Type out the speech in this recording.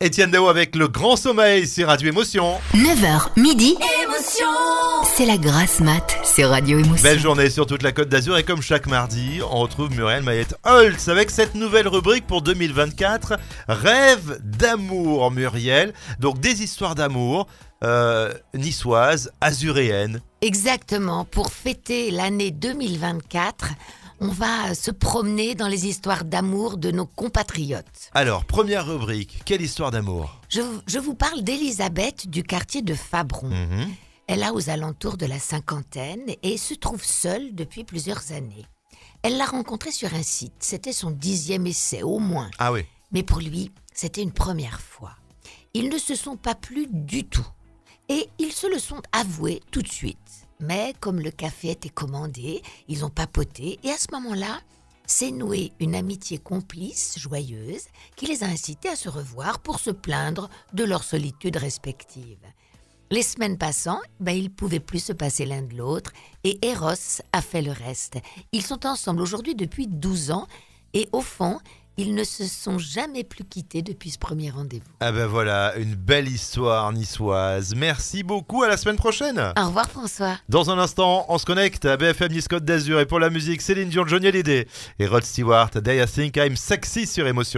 Étienne Dao avec le grand sommeil sur Radio Émotion. 9h, midi. C'est la grasse mat, c'est Radio Émotion. Belle journée sur toute la Côte d'Azur et comme chaque mardi, on retrouve Muriel Mayette Holtz avec cette nouvelle rubrique pour 2024, Rêve d'amour Muriel. Donc des histoires d'amour euh, niçoises, azuréennes. Exactement, pour fêter l'année 2024, on va se promener dans les histoires d'amour de nos compatriotes. Alors, première rubrique, quelle histoire d'amour? Je, je vous parle d'Elisabeth du quartier de Fabron. Mhm. Elle a aux alentours de la cinquantaine et se trouve seule depuis plusieurs années. Elle l'a rencontré sur un site, c'était son dixième essai au moins. Ah oui. Mais pour lui, c'était une première fois. Ils ne se sont pas plu du tout. Et ils se le sont avoués tout de suite. Mais comme le café était commandé, ils ont papoté et à ce moment-là, s'est nouée une amitié complice, joyeuse, qui les a incités à se revoir pour se plaindre de leur solitude respective. Les semaines passant, ben, ils ne pouvaient plus se passer l'un de l'autre et Eros a fait le reste. Ils sont ensemble aujourd'hui depuis 12 ans et au fond, ils ne se sont jamais plus quittés depuis ce premier rendez-vous. Ah ben voilà, une belle histoire niçoise. Merci beaucoup, à la semaine prochaine. Au revoir François. Dans un instant, on se connecte à BFM Nice Côte d'Azur et pour la musique, Céline Dion, Johnny Hallyday et Rod Stewart, Day I Think I'm Sexy sur Émotion.